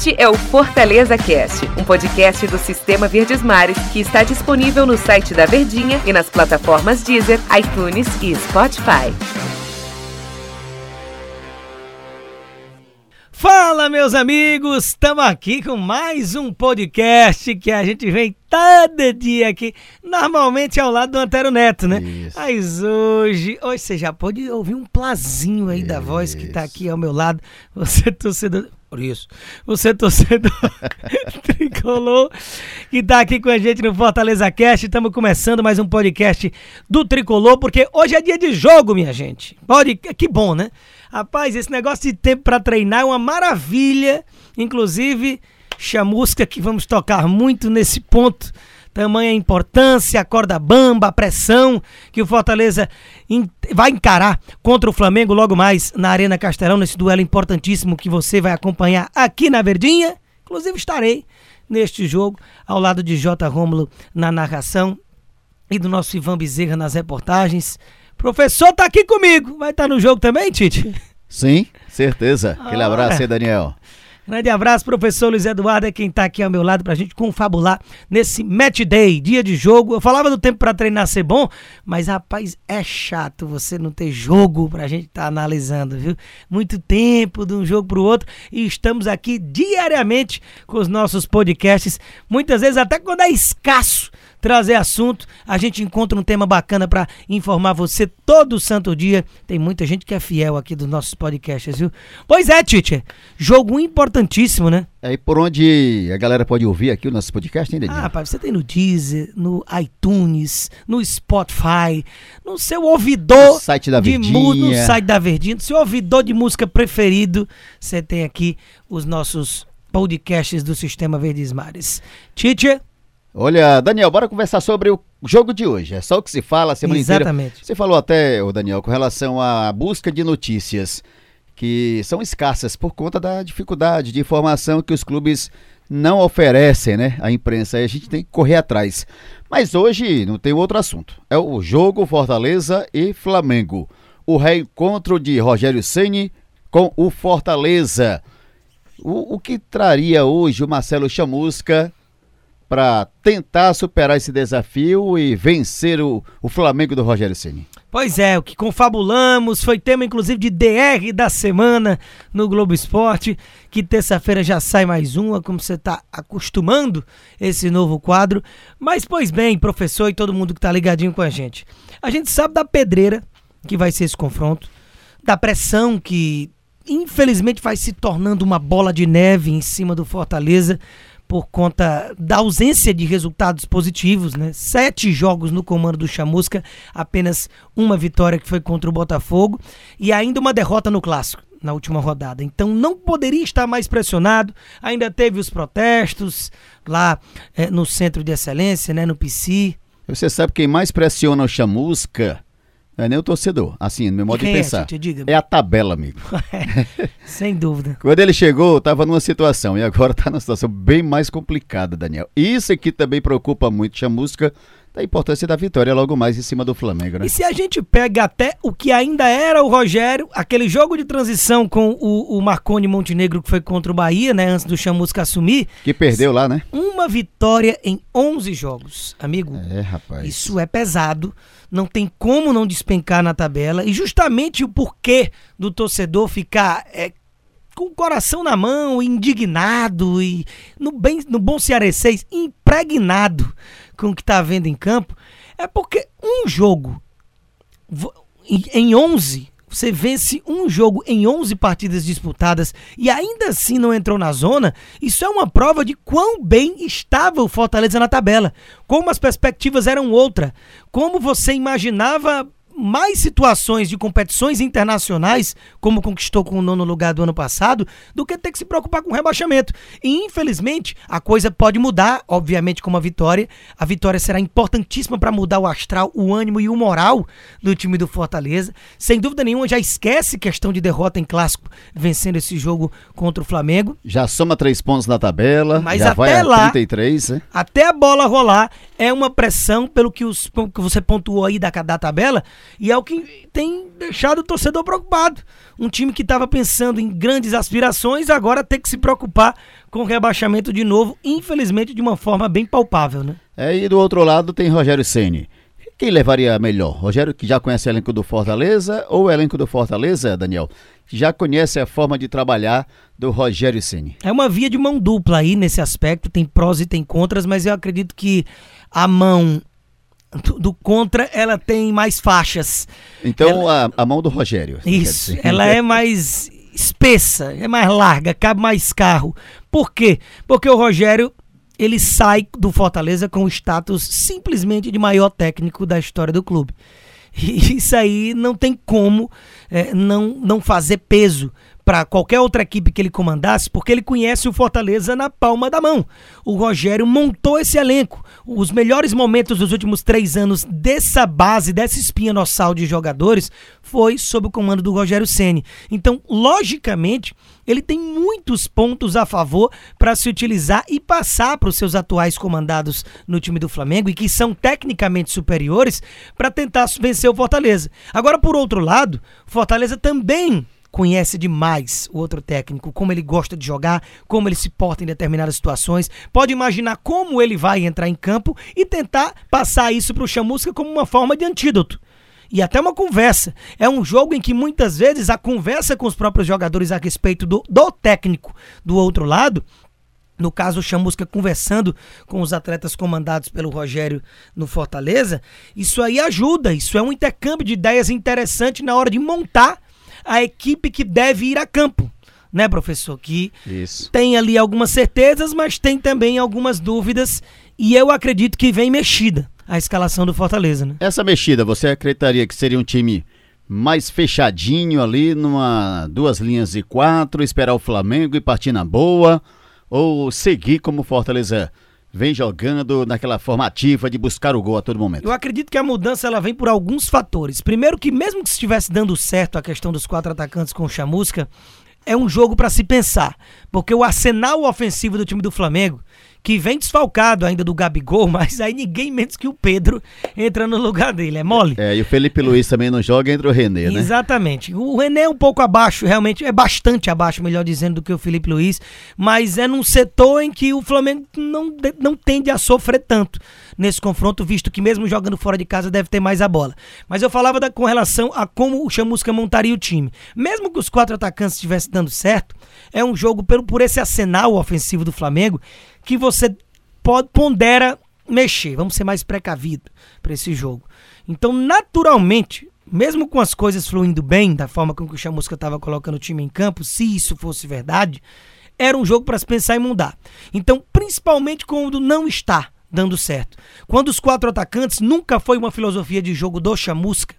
Este é o Fortaleza Cast, um podcast do Sistema Verdes Mares que está disponível no site da Verdinha e nas plataformas Deezer, iTunes e Spotify. Fala, meus amigos! Estamos aqui com mais um podcast que a gente vem todo dia aqui, normalmente ao lado do Antero Neto, né? Isso. Mas hoje, hoje você já pode ouvir um plazinho aí isso. da voz que tá aqui ao meu lado. Você torcedor, por isso, você torcedor tricolor que tá aqui com a gente no Fortaleza Cast. Estamos começando mais um podcast do Tricolor, porque hoje é dia de jogo, minha gente. Pode, que bom, né? Rapaz, esse negócio de tempo para treinar é uma maravilha. Inclusive, chamusca que vamos tocar muito nesse ponto. Tamanha importância, a corda bamba, a pressão que o Fortaleza vai encarar contra o Flamengo logo mais na Arena Castelão, nesse duelo importantíssimo que você vai acompanhar aqui na Verdinha. Inclusive, estarei neste jogo ao lado de J. Rômulo na narração e do nosso Ivan Bezerra nas reportagens. Professor tá aqui comigo. Vai estar tá no jogo também, Tite? Sim, certeza. Aquele abraço aí, Daniel. Grande abraço, professor Luiz Eduardo, é quem está aqui ao meu lado para a gente confabular nesse match day, dia de jogo. Eu falava do tempo para treinar ser bom, mas rapaz, é chato você não ter jogo para a gente estar tá analisando, viu? Muito tempo de um jogo para o outro e estamos aqui diariamente com os nossos podcasts, muitas vezes até quando é escasso trazer assunto. A gente encontra um tema bacana para informar você todo santo dia. Tem muita gente que é fiel aqui dos nossos podcasts, viu? Pois é, Tite. Jogo importantíssimo, né? É, e por onde a galera pode ouvir aqui o nosso podcast, hein, Ah, pai, você tem no Deezer, no iTunes, no Spotify, no seu ouvidor no site da Verdinha. De, no site da Verdinha, no seu ouvidor de música preferido, você tem aqui os nossos podcasts do Sistema Verdes Mares. Tite, Olha, Daniel, bora conversar sobre o jogo de hoje. É só o que se fala a semana Exatamente. inteira. Você falou até, o Daniel, com relação à busca de notícias que são escassas por conta da dificuldade de informação que os clubes não oferecem, né, à imprensa. Aí a gente tem que correr atrás. Mas hoje não tem outro assunto. É o jogo Fortaleza e Flamengo. O reencontro de Rogério Ceni com o Fortaleza. O, o que traria hoje o Marcelo Chamusca para tentar superar esse desafio e vencer o, o Flamengo do Rogério Ceni. Pois é, o que confabulamos foi tema inclusive de DR da semana no Globo Esporte, que terça-feira já sai mais uma, como você está acostumando esse novo quadro. Mas pois bem, professor e todo mundo que está ligadinho com a gente. A gente sabe da pedreira que vai ser esse confronto, da pressão que infelizmente vai se tornando uma bola de neve em cima do Fortaleza por conta da ausência de resultados positivos, né? Sete jogos no comando do Chamusca, apenas uma vitória que foi contra o Botafogo e ainda uma derrota no clássico na última rodada. Então não poderia estar mais pressionado. Ainda teve os protestos lá é, no Centro de Excelência, né, no PC. Você sabe quem mais pressiona o Chamusca não é nem o torcedor, assim, no meu modo de é, pensar. É, é a tabela, amigo. É, sem dúvida. Quando ele chegou, estava numa situação, e agora está numa situação bem mais complicada, Daniel. Isso aqui também preocupa muito a música da importância da vitória logo mais em cima do Flamengo, né? E se a gente pega até o que ainda era o Rogério, aquele jogo de transição com o, o Marconi Montenegro que foi contra o Bahia, né, antes do Chamusca assumir. Que perdeu lá, né? Uma vitória em 11 jogos, amigo. É, rapaz. Isso é pesado não tem como não despencar na tabela. E justamente o porquê do torcedor ficar é, com o coração na mão, indignado e, no, bem, no bom cearense, impregnado com o que está vendo em campo, é porque um jogo em 11 você vence um jogo em 11 partidas disputadas e ainda assim não entrou na zona, isso é uma prova de quão bem estava o Fortaleza na tabela, como as perspectivas eram outra, como você imaginava mais situações de competições internacionais, como conquistou com o nono lugar do ano passado, do que ter que se preocupar com rebaixamento. E infelizmente a coisa pode mudar, obviamente, com uma vitória. A vitória será importantíssima para mudar o astral, o ânimo e o moral do time do Fortaleza. Sem dúvida nenhuma, já esquece questão de derrota em clássico, vencendo esse jogo contra o Flamengo. Já soma três pontos na tabela, mas já até vai lá, 33, né? até a bola rolar, é uma pressão pelo que, os, que você pontuou aí da, da tabela E é o que tem deixado o torcedor preocupado. Um time que estava pensando em grandes aspirações, agora tem que se preocupar com o rebaixamento de novo, infelizmente de uma forma bem palpável, né? É, e do outro lado tem Rogério Ceni. Quem levaria melhor? Rogério, que já conhece o elenco do Fortaleza, ou o elenco do Fortaleza, Daniel, que já conhece a forma de trabalhar do Rogério Ceni? É uma via de mão dupla aí nesse aspecto, tem prós e tem contras, mas eu acredito que a mão do, contra, ela tem mais faixas. Então, ela... a, a mão do Rogério. Isso, ela é mais espessa, é mais larga, cabe mais carro. Por quê? Porque o Rogério ele sai do Fortaleza com o status simplesmente de maior técnico da história do clube. E isso aí não tem como é, não, não fazer peso para qualquer outra equipe que ele comandasse, porque ele conhece o Fortaleza na palma da mão. O Rogério montou esse elenco. Os melhores momentos dos últimos três anos dessa base, dessa espinha dorsal de jogadores, foi sob o comando do Rogério Ceni. Então, logicamente, ele tem muitos pontos a favor para se utilizar e passar para os seus atuais comandados no time do Flamengo e que são tecnicamente superiores para tentar vencer o Fortaleza. Agora, por outro lado, Fortaleza também conhece demais o outro técnico, como ele gosta de jogar, como ele se porta em determinadas situações, pode imaginar como ele vai entrar em campo e tentar passar isso para o Chamusca como uma forma de antídoto. E até uma conversa. É um jogo em que muitas vezes a conversa com os próprios jogadores a respeito do, do técnico do outro lado no caso o Chamusca conversando com os atletas comandados pelo Rogério no Fortaleza, isso aí ajuda, isso é um intercâmbio de ideias interessante na hora de montar a equipe que deve ir a campo. Né, professor? Que Isso. tem ali algumas certezas, mas tem também algumas dúvidas. E eu acredito que vem mexida a escalação do Fortaleza, né? Essa mexida, você acreditaria que seria um time mais fechadinho ali, numa duas linhas de quatro, esperar o Flamengo e partir na boa? Ou seguir como Fortaleza vem jogando naquela forma ativa de buscar o gol a todo momento. Eu acredito que a mudança ela vem por alguns fatores. Primeiro que mesmo que estivesse dando certo a questão dos quatro atacantes com o Chamusca, é um jogo para se pensar, porque o arsenal ofensivo do time do Flamengo que vem desfalcado ainda do Gabigol, mas aí ninguém menos que o Pedro entra no lugar dele, é mole? É, e o Felipe Luiz também não joga, entra o René, né? Exatamente. O René é um pouco abaixo, realmente, é bastante abaixo, melhor dizendo, do que o Felipe Luiz, mas é num setor em que o Flamengo não, não tende a sofrer tanto nesse confronto, visto que mesmo jogando fora de casa deve ter mais a bola. Mas eu falava da, com relação a como o Chamusca montaria o time. Mesmo que os quatro atacantes estivessem dando certo, é um jogo por, por esse arsenal ofensivo do Flamengo que você pode pondera mexer. Vamos ser mais precavido para esse jogo. Então, naturalmente, mesmo com as coisas fluindo bem, da forma com que o Chamusca estava colocando o time em campo, se isso fosse verdade, era um jogo para se pensar em mudar. Então, principalmente quando não está dando certo. Quando os quatro atacantes nunca foi uma filosofia de jogo do Chamusca,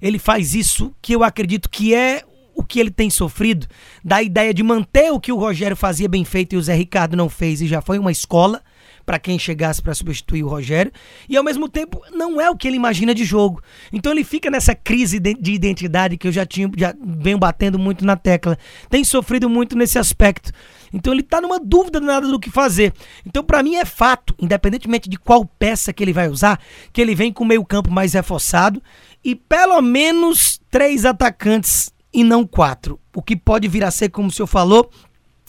ele faz isso que eu acredito que é que ele tem sofrido, da ideia de manter o que o Rogério fazia bem feito e o Zé Ricardo não fez e já foi uma escola para quem chegasse para substituir o Rogério, e ao mesmo tempo não é o que ele imagina de jogo. Então ele fica nessa crise de identidade que eu já tinha já venho batendo muito na tecla. Tem sofrido muito nesse aspecto. Então ele está numa dúvida nada do que fazer. Então para mim é fato, independentemente de qual peça que ele vai usar, que ele vem com o meio-campo mais reforçado e pelo menos três atacantes e não quatro. O que pode vir a ser, como o senhor falou,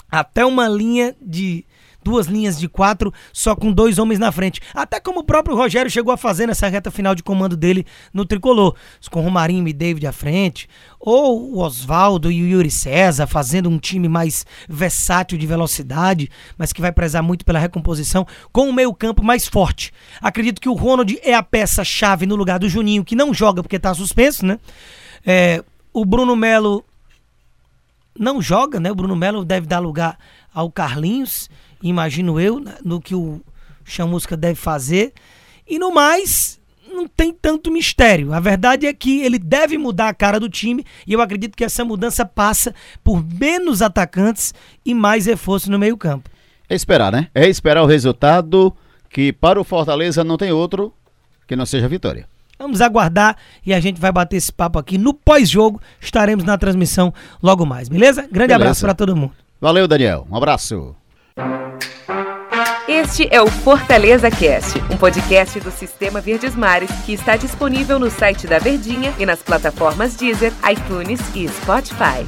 até uma linha de duas linhas de quatro, só com dois homens na frente. Até como o próprio Rogério chegou a fazer nessa reta final de comando dele no tricolor, com Romarinho e David à frente, ou o Oswaldo e o Yuri César fazendo um time mais versátil de velocidade, mas que vai prezar muito pela recomposição, com o meio-campo mais forte. Acredito que o Ronald é a peça-chave no lugar do Juninho, que não joga porque está suspenso, né? É, o Bruno Melo não joga, né? O Bruno Melo deve dar lugar ao Carlinhos, imagino eu, né? no que o Chamusca deve fazer. E no mais, não tem tanto mistério. A verdade é que ele deve mudar a cara do time e eu acredito que essa mudança passa por menos atacantes e mais reforço no meio-campo. É esperar, né? É esperar o resultado que para o Fortaleza não tem outro que não seja vitória. Vamos aguardar e a gente vai bater esse papo aqui no pós-jogo. Estaremos na transmissão logo mais, beleza? Grande beleza. abraço para todo mundo. Valeu, Daniel. Um abraço. Este é o Fortaleza Cast, um podcast do Sistema Verdes Mares que está disponível no site da Verdinha e nas plataformas Deezer, iTunes e Spotify.